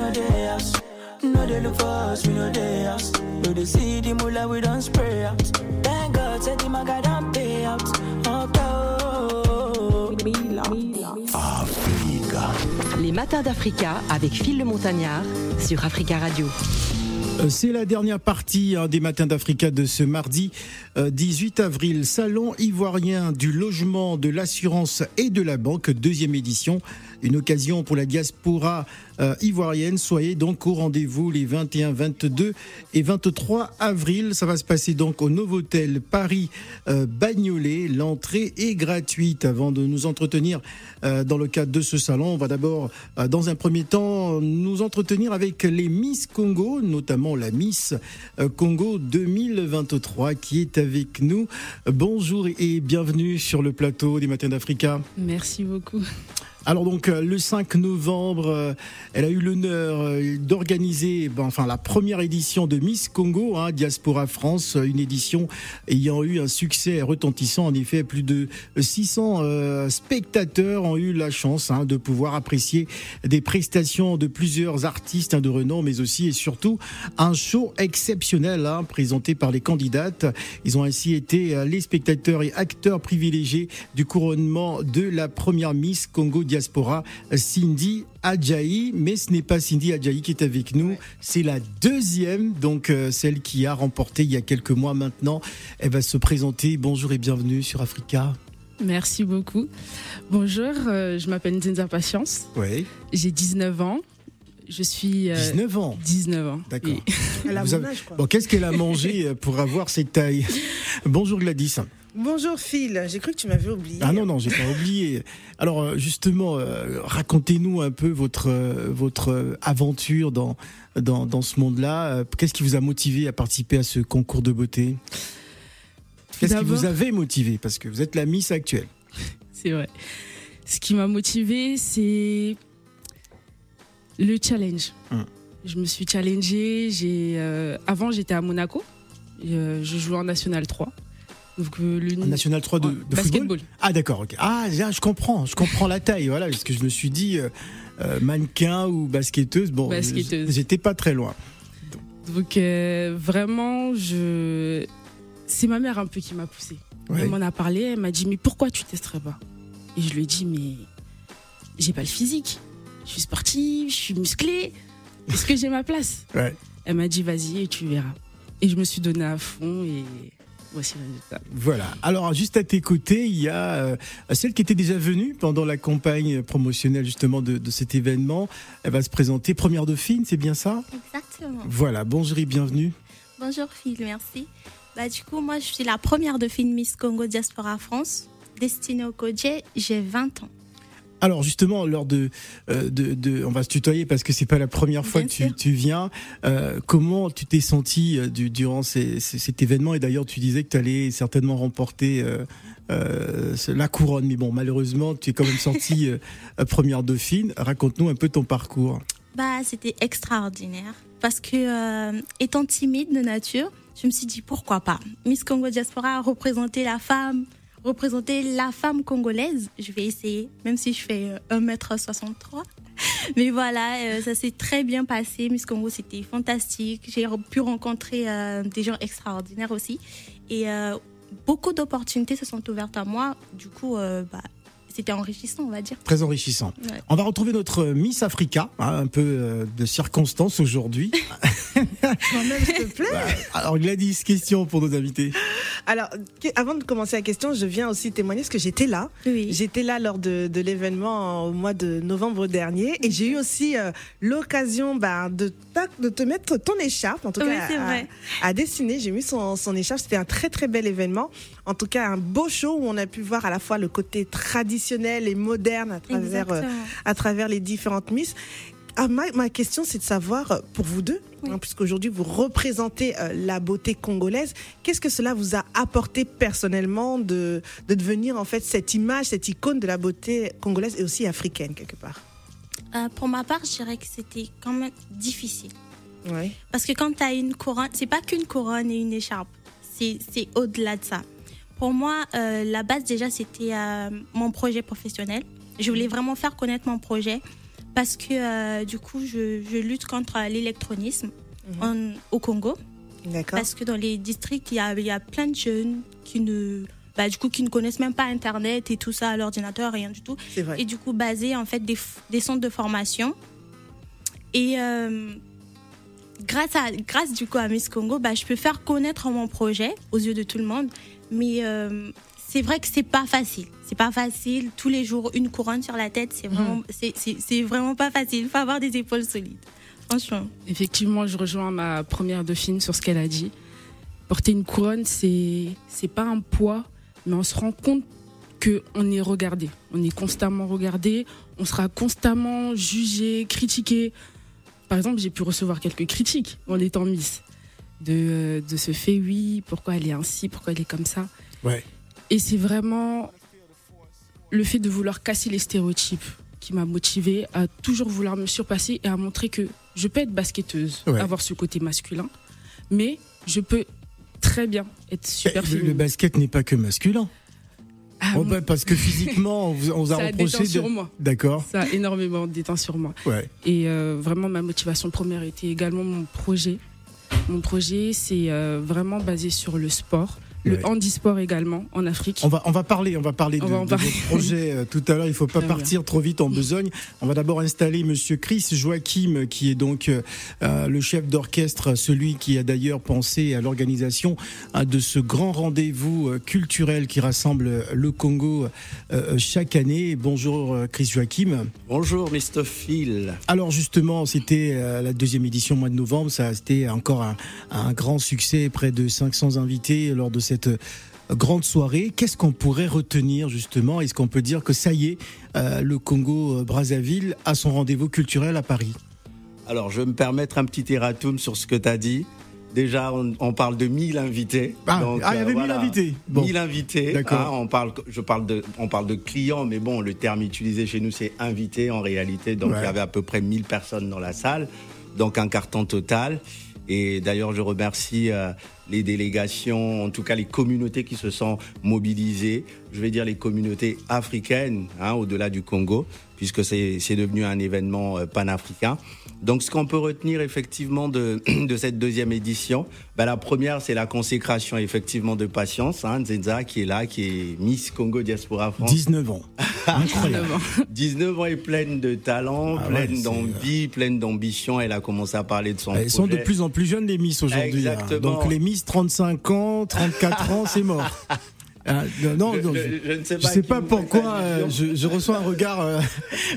No day us. No they look for us, we know they us. No they see the mula, we don't spray out. Thank God, say the maga don't pay out. Les matins d'Africa avec Phil le Montagnard sur Africa Radio. Euh, C'est la dernière partie hein, des matins d'Africa de ce mardi euh, 18 avril. Salon ivoirien du logement, de l'assurance et de la banque, deuxième édition. Une occasion pour la diaspora euh, ivoirienne. Soyez donc au rendez-vous les 21, 22 et 23 avril. Ça va se passer donc au Novotel Paris euh, Bagnolet. L'entrée est gratuite. Avant de nous entretenir euh, dans le cadre de ce salon, on va d'abord, dans un premier temps, nous entretenir avec les Miss Congo, notamment la Miss Congo 2023 qui est avec nous. Bonjour et bienvenue sur le plateau des Matins d'Africa. Merci beaucoup. Alors donc euh, le 5 novembre, euh, elle a eu l'honneur euh, d'organiser ben, enfin la première édition de Miss Congo hein, Diaspora France, une édition ayant eu un succès retentissant en effet plus de 600 euh, spectateurs ont eu la chance hein, de pouvoir apprécier des prestations de plusieurs artistes hein, de renom mais aussi et surtout un show exceptionnel hein, présenté par les candidates. Ils ont ainsi été les spectateurs et acteurs privilégiés du couronnement de la première Miss Congo Diaspora, Cindy Adjaï. Mais ce n'est pas Cindy Adjaï qui est avec nous, c'est la deuxième, donc euh, celle qui a remporté il y a quelques mois maintenant. Elle va se présenter. Bonjour et bienvenue sur Africa. Merci beaucoup. Bonjour, euh, je m'appelle Nzinza Patience. Oui, J'ai 19 ans. Je suis. euh, 19 ans. 19 ans. D'accord. oui. Elle a mon âge, quoi. Bon, qu'est-ce qu'elle a mangé euh, pour avoir cette taille? Bonjour Gladys. Bonjour Phil, j'ai cru que tu m'avais oublié. Ah non, non, j'ai pas oublié. Alors euh, justement, euh, racontez-nous un peu votre, euh, votre aventure dans, dans, dans ce monde-là. Qu'est-ce qui vous a motivé à participer à ce concours de beauté? Qu'est-ce qui vous avait motivé? Parce que vous êtes la Miss actuelle. C'est vrai. Ce qui m'a motivé, c'est le challenge. Hum. Je me suis challengée. J'ai euh, avant j'étais à Monaco. Euh, je jouais en National 3. Donc le National 3 de, de football basketball. Ah d'accord, ok. Ah, je comprends, je comprends la taille, voilà, parce que je me suis dit euh, euh, mannequin ou basketteuse, bon, Basketteuse. j'étais pas très loin. Donc euh, vraiment, je c'est ma mère un peu qui m'a poussée. Ouais. Elle m'en a parlé, elle m'a dit mais pourquoi tu testerais pas? Et je lui ai dit mais j'ai pas le physique. Je suis sportive, je suis musclée. Est-ce que j'ai ma place? Ouais. Elle m'a dit vas-y et tu verras. Et je me suis donné à fond et voici le résultat. Voilà. Alors, juste à tes côtés, il y a euh, celle qui était déjà venue pendant la campagne promotionnelle justement de, de cet événement. Elle va se présenter première dauphine, c'est bien ça? Exactement. Voilà. Bonjour et bienvenue. Bonjour Phil, merci. Bah, du coup, moi, je suis la première film Miss Congo Diaspora France, destinée au Kodje. J'ai 20 ans. Alors justement, lors de, euh, de, de- on va se tutoyer parce que c'est pas la première fois Bien que tu, viens. Euh, comment tu t'es senti euh, du- durant ces- ces- cet événement? Et d'ailleurs, tu disais que tu allais certainement remporter euh, la couronne. Mais bon, malheureusement, tu es quand même sortie première dauphine. Raconte-nous un peu ton parcours. Bah, c'était extraordinaire. Parce que, étant timide de nature, je me suis dit pourquoi pas? Miss Congo Diaspora a représenté la femme, représenter la femme congolaise. Je vais essayer, même si je fais euh, 1m63. Mais voilà, euh, ça s'est très bien passé. Miss Congo, c'était fantastique. J'ai pu rencontrer euh, des gens extraordinaires aussi. Et euh, beaucoup d'opportunités se sont ouvertes à moi. Du coup, euh, bah, c'était enrichissant, on va dire. Très enrichissant. Ouais. On va retrouver notre Miss Africa, hein, un peu euh, de circonstance aujourd'hui. Quand même, s'il te plaît. Alors Gladys, question pour nos invités. Alors, que- avant de commencer la question, je viens aussi témoigner parce que j'étais là. Oui. J'étais là lors de, de l'événement au mois de novembre dernier et j'ai eu aussi euh, l'occasion bah, de, te mettre ton écharpe, en tout Oui, cas c'est à, vrai. à dessiner. J'ai mis son, son écharpe. C'était un très très bel événement. En tout cas, un beau show où on a pu voir à la fois le côté traditionnel et moderne à travers, euh, à travers les différentes Miss. Ah, ma, ma question, c'est de savoir, euh, pour vous deux, Oui. hein, puisqu'aujourd'hui vous représentez euh, la beauté congolaise, qu'est-ce que cela vous a apporté personnellement de, de devenir en fait cette image, cette icône de la beauté congolaise et aussi africaine quelque part? Euh, pour ma part, je dirais que c'était quand même difficile. Oui. Parce que quand tu as une couronne, c'est pas qu'une couronne et une écharpe, c'est au-delà de ça. Pour moi, euh, la base déjà, c'était euh, mon projet professionnel. Je voulais vraiment faire connaître mon projet parce que euh, du coup, je, je lutte contre l'électronisme en- au Congo. D'accord. Parce que dans les districts, il y a, il y a plein de jeunes qui ne, bah, du coup, qui ne connaissent même pas Internet et tout ça, l'ordinateur, rien du tout. Vrai. Et du coup, basé en fait des, centres de formation. Et euh, grâce, à, grâce du coup à Miss Congo, bah, je peux faire connaître mon projet aux yeux de tout le monde. Mais euh, c'est vrai que c'est pas facile. C'est pas facile. Tous les jours, une couronne sur la tête, c'est vraiment, c'est- c'est c'est vraiment pas facile. Il faut avoir des épaules solides. Franchement. Effectivement, je rejoins ma première dauphine sur ce qu'elle a dit. Porter une couronne, c'est c'est pas un poids, mais on se rend compte que on est regardé. On est constamment regardé. On sera constamment jugé, critiqué. Par exemple, j'ai pu recevoir quelques critiques en étant Miss de de ce fait. Oui, pourquoi elle est ainsi, pourquoi elle est comme ça. Ouais. Et c'est vraiment le fait de vouloir casser les stéréotypes qui m'a motivée à toujours vouloir me surpasser et à montrer que je peux être basketteuse, Ouais. avoir ce côté masculin, mais je peux très bien être super Eh, le, le basket n'est pas que masculin. Ah, Oh, bah, parce que physiquement, on vous, on a ça reproché. de- sur moi. D'accord. Ça a énormément déteint sur moi. Ouais. Et euh, vraiment, ma motivation première était également mon projet. Mon projet, c'est euh, vraiment basé sur le sport, le Ouais. handisport également en Afrique. On va, on va parler, on va parler On de, va de parler. votre projet euh, tout à l'heure. Il faut pas bien. partir trop vite en besogne. On va d'abord installer Monsieur Chris Joachim, qui est donc euh, euh, le chef d'orchestre, celui qui a d'ailleurs pensé à l'organisation hein, de ce grand rendez-vous culturel qui rassemble le Congo euh, chaque année. Bonjour Chris Joachim. Bonjour Mr. Phil. Alors justement, c'était euh, la deuxième édition au mois de novembre. Ça, c'était encore un, un grand succès, près de 500 invités lors de cette euh, grande soirée. Qu'est-ce qu'on pourrait retenir justement? Est-ce qu'on peut dire que ça y est, euh, le Congo euh, Brazzaville a son rendez-vous culturel à Paris? Alors, je vais me permettre un petit erratum sur ce que tu as dit. Déjà, on, on parle de 1000 invités. Ah, Donc, ah, il y avait 1000 voilà. invités. Bon. 1000 invités. D'accord. hein, on parle, je parle de, on parle de clients, mais bon, le terme utilisé chez nous, c'est invité en réalité. Donc, Ouais. il y avait à peu près 1000 personnes dans la salle. Donc, un carton total. Et d'ailleurs, je remercie euh, les délégations, en tout cas les communautés qui se sont mobilisées. Je vais dire les communautés africaines, hein, au-delà du Congo, puisque c'est devenu un événement euh, panafricain. Donc, ce qu'on peut retenir effectivement de, de cette deuxième édition, ben, la première, c'est la consécration effectivement de Patience, hein, Nzenza, qui est là, qui est Miss Congo Diaspora France. 19 ans. Incroyable. 19 ans et pleine de talent, Ah pleine d'envie, pleine d'ambition. Elle a commencé à parler de son Elles sont de projet. plus en plus jeunes les Miss aujourd'hui. hein. Exactement. Donc les Miss 35 ans, 34 ans, c'est mort. Ah, non, Je- non, je- je- je ne sais Je pas sais qui pas vous fait pourquoi euh, je, je reçois un regard euh,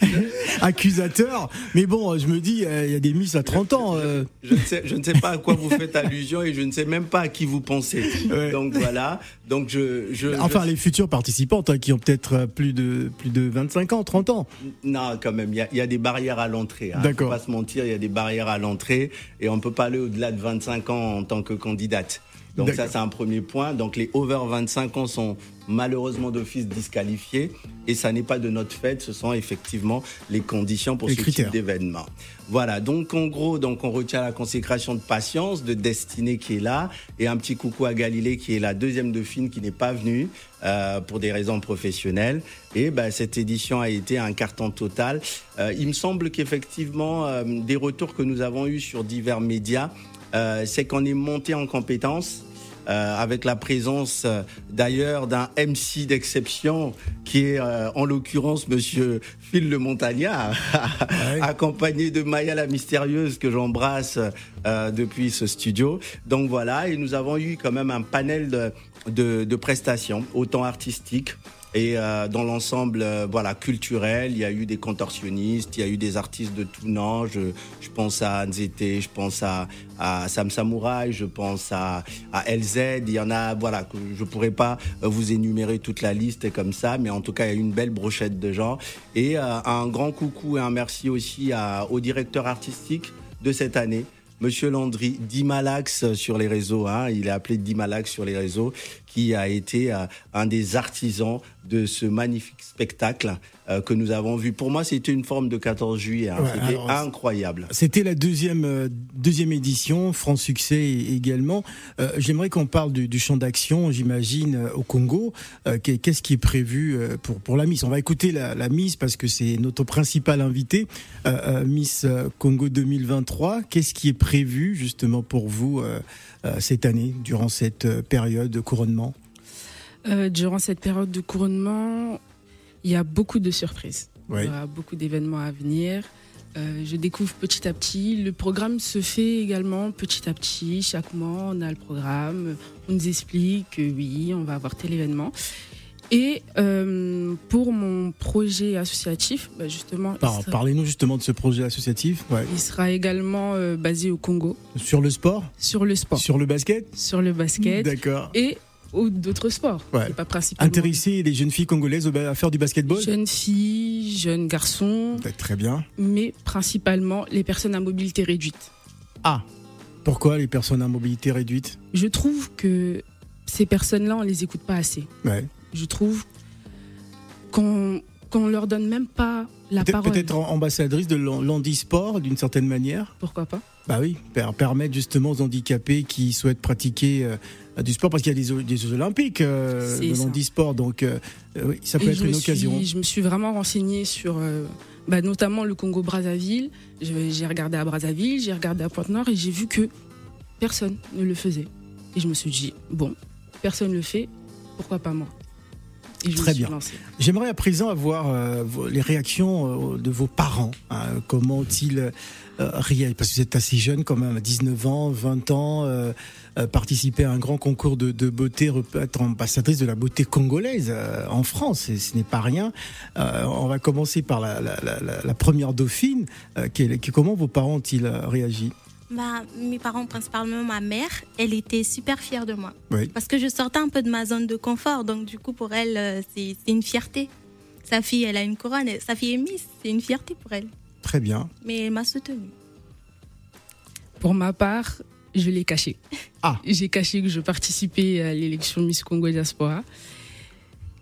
accusateur, mais bon, je me dis, euh, il y a des Miss à 30 ans. euh. Je ne, sais, je ne sais pas à quoi vous faites allusion et je ne sais même pas à qui vous pensez. Ouais. Donc voilà. Donc je. je Enfin, je- les futures participantes hein, qui ont peut-être euh, plus de, plus de 25 ans, 30 ans. Non, quand même, il y a, il y a des barrières à l'entrée. Hein. D'accord. Faut pas se mentir, il y a des barrières à l'entrée et on ne peut pas aller au-delà de 25 ans en tant que candidate. Donc ça, c'est un premier point. Donc les over 25 ans sont malheureusement d'office disqualifiés et ça n'est pas de notre fait, ce sont effectivement les conditions pour Les ce critères. type d'événement. Voilà, donc en gros, donc on retient la consécration de patience, de destinée qui est là et un petit coucou à Galilée qui est la deuxième dauphine qui n'est pas venue euh, pour des raisons professionnelles. Et ben, cette édition a été un carton total. Euh, il me semble qu'effectivement, euh, des retours que nous avons eus sur divers médias, euh, c'est qu'on est monté en compétences. Euh, avec la présence euh, d'ailleurs d'un MC d'exception qui est euh, en l'occurrence Monsieur Phil Le Montagnard, accompagné de Maya la mystérieuse que j'embrasse depuis ce studio. Donc voilà, et nous avons eu quand même un panel de, de, de prestations, autant artistiques et euh, dans l'ensemble, euh, voilà, culturel, il y a eu des contorsionnistes, il y a eu des artistes de tout nom. Je, je pense à Nzete, je pense à, Sam Samurai, je pense à, LZ. Il y en a, voilà, que je pourrais pas euh, vous énumérer toute la liste comme ça, mais en tout cas, il y a eu une belle brochette de gens. Et un grand coucou et un merci aussi au directeur artistique de cette année. Monsieur Landry, Dimalax sur les réseaux, hein, il est appelé Dimalax sur les réseaux, qui a été euh, un des artisans de ce magnifique spectacle euh, que nous avons vu. Pour moi, c'était une forme de 14 juillet. hein. Ouais, c'était incroyable. C'était la deuxième, euh, deuxième édition, franc succès également. Euh, J'aimerais qu'on parle du, du champ d'action, j'imagine, au Congo. Euh, qu'est- Qu'est-ce qui est prévu pour, pour la Miss On va écouter la, la Miss parce que c'est notre principal invité, Miss Congo 2023. Qu'est-ce qui est prévu justement pour vous cette année, durant cette période de couronnement? Euh, durant cette période de couronnement, il y a beaucoup de surprises. Il y a beaucoup d'événements à venir. Euh, je découvre petit à petit. Le programme se fait également petit à petit. Chaque mois, on a le programme. On nous explique que oui, on va avoir tel événement. Et euh, pour mon projet associatif, bah, justement, il Par- sera, Parlez-nous justement de ce projet associatif. Ouais. il sera également euh, basé au Congo, Sur le sport? Sur le sport, Sur le basket? Sur le basket D'accord. et d'autres sports. Ouais. Pas principalement Intéresser les jeunes filles congolaises à faire du basketball? Jeunes filles, jeunes garçons, Bah, Très bien. mais principalement les personnes à mobilité réduite. Ah, pourquoi les personnes à mobilité réduite? Je trouve que ces personnes-là, on les écoute pas assez. ouais. Je trouve qu'on qu'on leur donne même pas la Peut-être parole. peut-être ambassadrice de l'han- l'handisport d'une certaine manière Pourquoi pas? Bah oui, per- permettre justement aux handicapés qui souhaitent pratiquer euh, du sport, parce qu'il y a des, Jeux Olympiques euh, de l'handisport, donc euh, euh, oui, ça peut Et être une occasion. Suis, je me suis vraiment renseignée sur bah, notamment le Congo-Brazzaville. J'ai regardé à Brazzaville, j'ai regardé à Pointe-Noire et j'ai vu que personne ne le faisait. Et je me suis dit, bon, personne ne le fait, pourquoi pas moi? Et je Très bien. J'aimerais à présent avoir euh, les réactions de vos parents. hein. comment ont-ils euh, réagi Parce que vous êtes assez jeune quand même, 19 ans, 20 ans, euh, euh, participer à un grand concours de, de beauté, être ambassadrice de la beauté congolaise en France, et ce n'est pas rien. On va commencer par la, la- la- la- la première dauphine. Comment vos parents ont-ils réagi? Bah, mes parents, principalement ma mère, elle était super fière de moi. Oui. Parce que je sortais un peu de ma zone de confort. Donc, du coup, pour elle, c'est une fierté. Sa fille, elle a une couronne. Sa fille est Miss. C'est une fierté pour elle. Très bien. Mais elle m'a soutenue. Pour ma part, je l'ai caché. Ah. J'ai caché que je participais à l'élection Miss Congo Diaspora.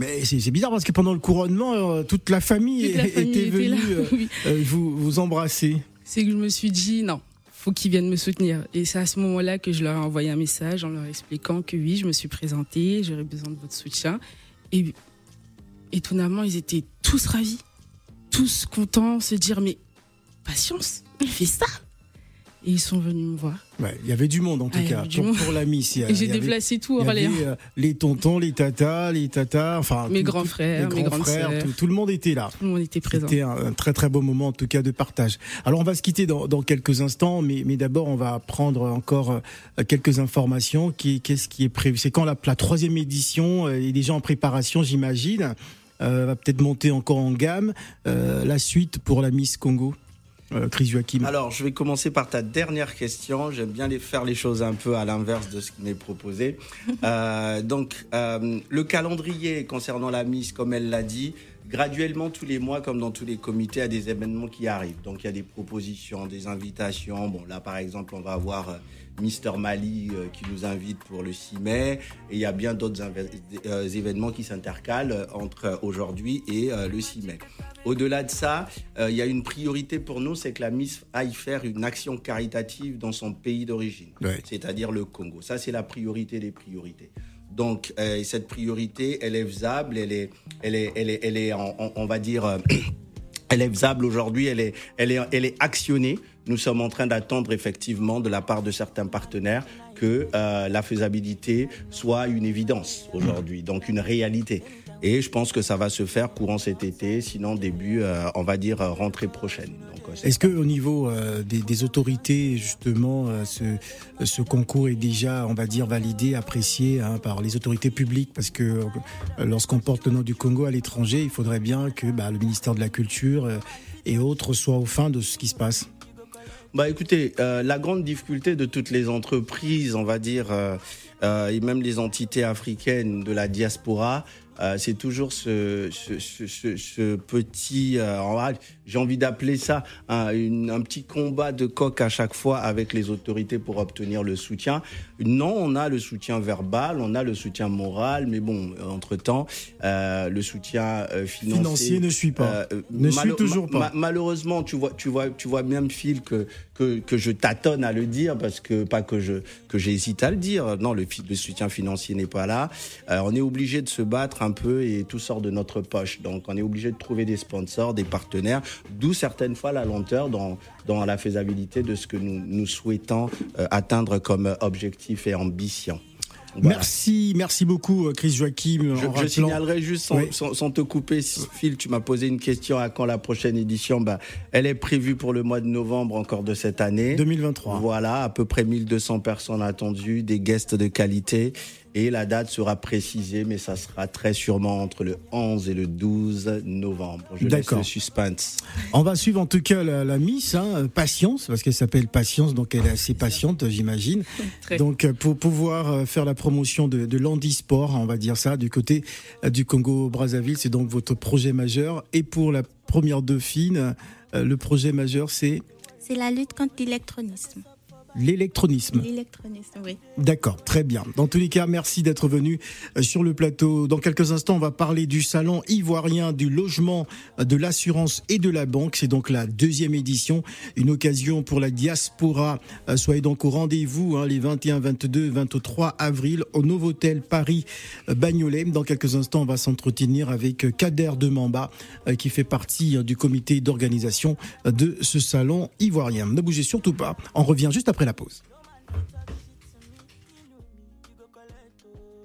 Mais c'est bizarre parce que pendant le couronnement, euh, toute la famille, Toute la était famille était là. venue Oui. euh, vous, vous embrasser. C'est que je me suis dit non, faut qu'ils viennent me soutenir. Et c'est à ce moment-là que je leur ai envoyé un message en leur expliquant que oui, je me suis présentée, j'aurais besoin de votre soutien. Et étonnamment, ils étaient tous ravis, tous contents, se dire mais patience, fais ça. Et ils sont venus me voir. Ouais, il y avait du monde en tout Ah, il cas pour, pour la Miss. il y a- Et j'ai il déplacé tout il avait, euh, les tontons, les tatas, les tatas, enfin Mes tout- grands frères, les mes grands frères, tout, tout le monde était là. Tout le monde était présent. C'était un, un très très beau moment en tout cas de partage. Alors on va se quitter dans, dans quelques instants, mais, mais d'abord on va prendre encore euh, quelques informations. Qu'est-ce qui est prévu? C'est quand la, la troisième édition euh, est déjà en préparation, j'imagine. Euh, va peut-être monter encore en gamme. Euh, la suite pour la Miss Congo, euh, Chris Joachim. Alors, je vais commencer par ta dernière question. J'aime bien les, faire les choses un peu à l'inverse de ce qui m'est proposé. Euh, donc, euh, le calendrier concernant la Miss, comme elle l'a dit, graduellement, tous les mois, comme dans tous les comités, il y a des événements qui arrivent. Donc, il y a des propositions, des invitations. Bon, là, par exemple, on va avoir Mister Mali euh, qui nous invite pour le 6 mai. Et il y a bien d'autres euh, événements qui s'intercalent euh, entre aujourd'hui et le 6 mai. Au-delà de ça, il y a une priorité pour nous, c'est que la Miss aille faire une action caritative dans son pays d'origine, Ouais. c'est-à-dire le Congo. Ça, c'est la priorité des priorités. Donc, cette priorité, elle est faisable, elle est, elle est, elle est, elle est en- on va dire, elle est faisable aujourd'hui, elle est, elle, est, elle est actionnée. Nous sommes en train d'attendre effectivement de la part de certains partenaires que euh, la faisabilité soit une évidence aujourd'hui, donc une réalité. Et je pense que ça va se faire courant cet été, sinon début, euh, on va dire, euh, rentrée prochaine. Est-ce que au niveau des, autorités, justement, ce, concours est déjà, on va dire, validé, apprécié hein, par les autorités publiques? Parce que lorsqu'on porte le nom du Congo à l'étranger, il faudrait bien que bah, le ministère de la Culture et autres soient au fin de ce qui se passe. Bah écoutez, euh, la grande difficulté de toutes les entreprises, on va dire, euh, euh, et même les entités africaines de la diaspora, euh, c'est toujours ce, ce, ce, ce- ce petit, euh, j'ai envie d'appeler ça un, une- un petit combat de coq à chaque fois avec les autorités pour obtenir le soutien. Non, on a le soutien verbal, on a le soutien moral, mais bon, entre-temps, euh, le soutien financier, Financier ne suit pas. Ne suit toujours pas. ma- malheureusement, tu vois, tu vois, tu vois même Phil que, que que je tâtonne à le dire parce que pas que je que j'hésite à le dire. Non, le, soutien financier n'est pas là. On est obligé de se battre un peu et tout sort de notre poche. Donc, on est obligé de trouver des sponsors, des partenaires. D'où certaines fois la lenteur dans dans la faisabilité de ce que nous nous souhaitons euh, atteindre comme objectif et ambition. Voilà. Merci, merci beaucoup, euh, Chris Joachim. Je, je signalerai juste sans, Oui. sans- sans te couper, Phil, tu m'as posé une question à quand la prochaine édition. Bah, elle est prévue pour le mois de novembre encore de cette année. 2023. Voilà, à peu près 1200 personnes attendues, des guests de qualité. Et la date sera précisée, mais ça sera très sûrement entre le 11 et le 12 novembre. Je laisse D'accord. le suspense. On va suivre en tout cas la, la Miss, hein, Patience, parce qu'elle s'appelle Patience, donc elle est assez patiente, j'imagine. Très. Donc euh, pour pouvoir euh, faire la promotion de, de l'handisport, on va dire ça, du côté euh, du Congo-Brazzaville, c'est donc votre projet majeur. Et pour la première dauphine, le projet majeur, c'est? C'est la lutte contre l'électronisme. L'électronisme. L'électronisme, oui. D'accord, très bien. Dans tous les cas, merci d'être venu euh, sur le plateau. Dans quelques instants, on va parler du salon ivoirien du logement, euh, de l'assurance et de la banque. C'est donc la deuxième édition, une occasion pour la diaspora. Euh, Soyez donc au rendez-vous hein, les 21, 22, 23 avril au Novotel Paris Bagnolet. Dans quelques instants, on va s'entretenir avec Kader Demamba qui fait partie euh, du comité d'organisation de ce salon ivoirien. Ne bougez surtout pas. On revient juste après la pause.